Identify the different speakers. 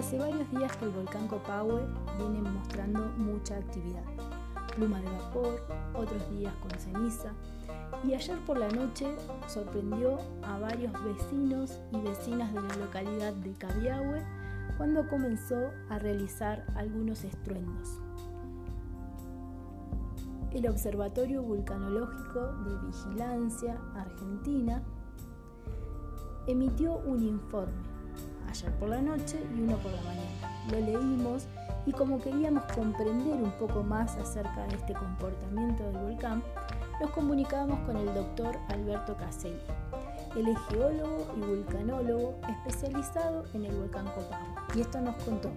Speaker 1: Hace varios días que el volcán Copahue viene mostrando mucha actividad. Pluma de vapor, otros días con ceniza. Y ayer por la noche sorprendió a varios vecinos y vecinas de la localidad de Cabiahue cuando comenzó a realizar algunos estruendos. El Observatorio Vulcanológico de Vigilancia Argentina emitió un informe ayer por la noche y uno por la mañana. Lo leímos y como queríamos comprender un poco más acerca de este comportamiento del volcán, nos comunicamos con el doctor Alberto Caselli. Él es geólogo y vulcanólogo especializado en el volcán Copán. Y esto nos contó.